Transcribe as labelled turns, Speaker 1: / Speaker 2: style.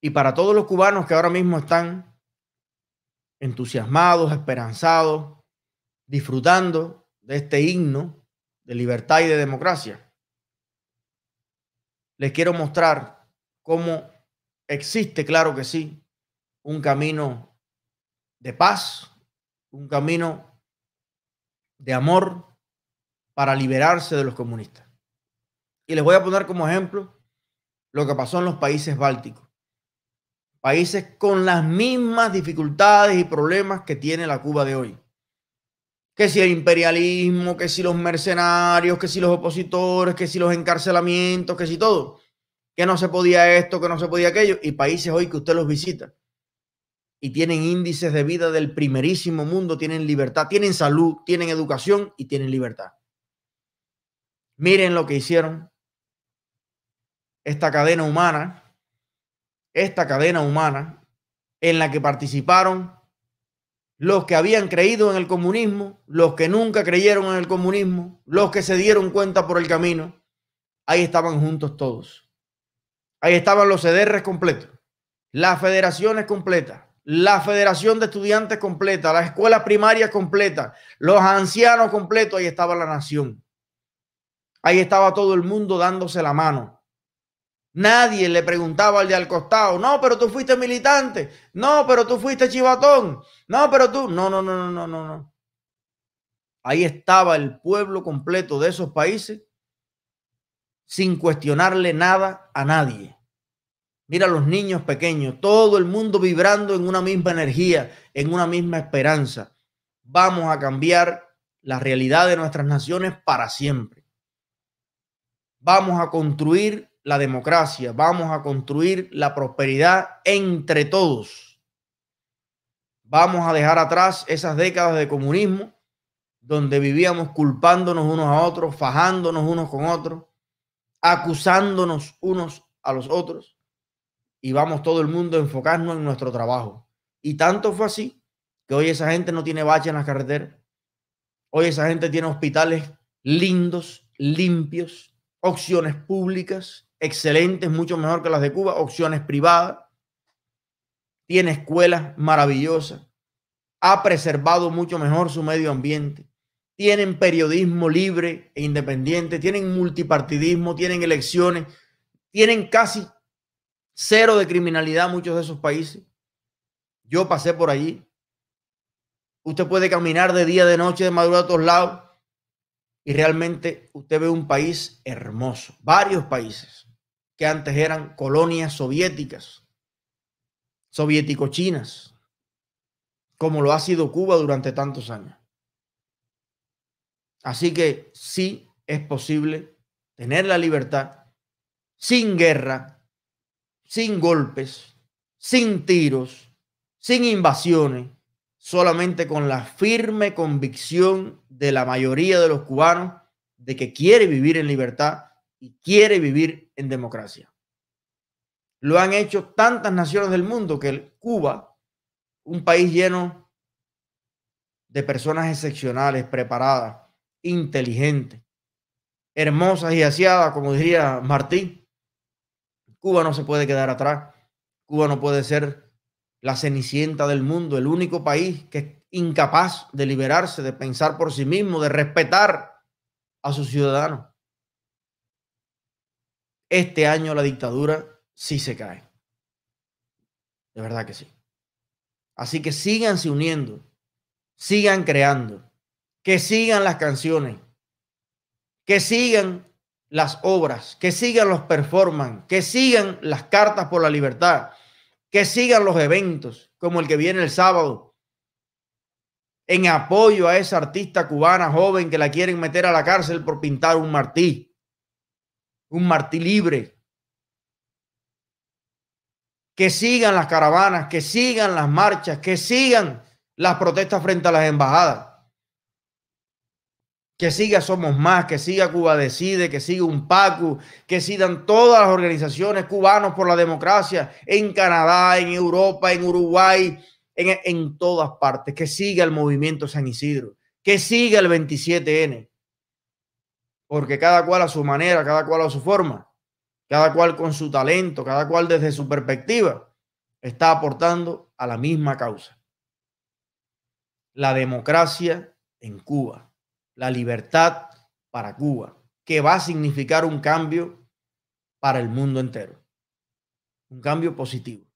Speaker 1: Y para todos los cubanos que ahora mismo están entusiasmados, esperanzados, disfrutando de este himno de libertad y de democracia, les quiero mostrar cómo existe, claro que sí, un camino de paz, un camino de amor para liberarse de los comunistas. Y les voy a poner como ejemplo lo que pasó en los países bálticos. Países con las mismas dificultades y problemas que tiene la Cuba de hoy. Que si el imperialismo, que si los mercenarios, que si los opositores, que si los encarcelamientos, que si todo. Que no se podía esto, que no se podía aquello. Y países hoy que usted los visita y tienen índices de vida del primerísimo mundo, tienen libertad, tienen salud, tienen educación y tienen libertad. Miren lo que hicieron esta cadena humana, esta cadena humana en la que participaron los que habían creído en el comunismo, los que nunca creyeron en el comunismo, los que se dieron cuenta por el camino, ahí estaban juntos todos. Ahí estaban los CDRs completos, las federaciones completas, la Federación de Estudiantes completa, la escuela primaria completa, los ancianos completos, ahí estaba la nación. Ahí estaba todo el mundo dándose la mano. Nadie le preguntaba al de al costado, no, pero tú fuiste militante, no, pero tú fuiste chivatón, no, pero tú, no, no, no, no, no, no. Ahí estaba el pueblo completo de esos países sin cuestionarle nada a nadie. Mira a los niños pequeños, todo el mundo vibrando en una misma energía, en una misma esperanza. Vamos a cambiar la realidad de nuestras naciones para siempre. Vamos a construir la democracia, vamos a construir la prosperidad entre todos. Vamos a dejar atrás esas décadas de comunismo donde vivíamos culpándonos unos a otros, fajándonos unos con otros, acusándonos unos a los otros y vamos todo el mundo a enfocarnos en nuestro trabajo. Y tanto fue así que hoy esa gente no tiene bache en las carreteras. Hoy esa gente tiene hospitales lindos, limpios, opciones públicas excelentes, mucho mejor que las de Cuba, opciones privadas. Tiene escuelas maravillosas. Ha preservado mucho mejor su medio ambiente. Tienen periodismo libre e independiente. Tienen multipartidismo. Tienen elecciones. Tienen casi cero de criminalidad muchos de esos países. Yo pasé por allí. Usted puede caminar de día, de noche, de madrugada a todos lados y realmente usted ve un país hermoso. Varios países que antes eran colonias soviéticas, soviético-chinas, como lo ha sido Cuba durante tantos años. Así que sí es posible tener la libertad sin guerra, sin golpes, sin tiros, sin invasiones, solamente con la firme convicción de la mayoría de los cubanos de que quiere vivir en libertad y quiere vivir en democracia. Lo han hecho tantas naciones del mundo que Cuba, un país lleno de personas excepcionales, preparadas, inteligentes, hermosas y aseadas, como diría Martín, Cuba no se puede quedar atrás. Cuba no puede ser la cenicienta del mundo, el único país que es incapaz de liberarse, de pensar por sí mismo, de respetar a sus ciudadanos. Este año la dictadura sí se cae. De verdad que sí. Así que síganse uniendo, sigan creando, que sigan las canciones, que sigan las obras, que sigan los performance, que sigan las cartas por la libertad, que sigan los eventos, como el que viene el sábado, en apoyo a esa artista cubana joven que la quieren meter a la cárcel por pintar un martí, un martí libre. Que sigan las caravanas, que sigan las marchas, que sigan las protestas frente a las embajadas. Que siga Somos Más, que siga Cuba Decide, que siga un PACU, que sigan todas las organizaciones cubanos por la democracia en Canadá, en Europa, en Uruguay, en, en todas partes, que siga el movimiento San Isidro, que siga el 27N, porque cada cual a su manera, cada cual a su forma, cada cual con su talento, cada cual desde su perspectiva, está aportando a la misma causa. La democracia en Cuba, la libertad para Cuba, que va a significar un cambio para el mundo entero, un cambio positivo.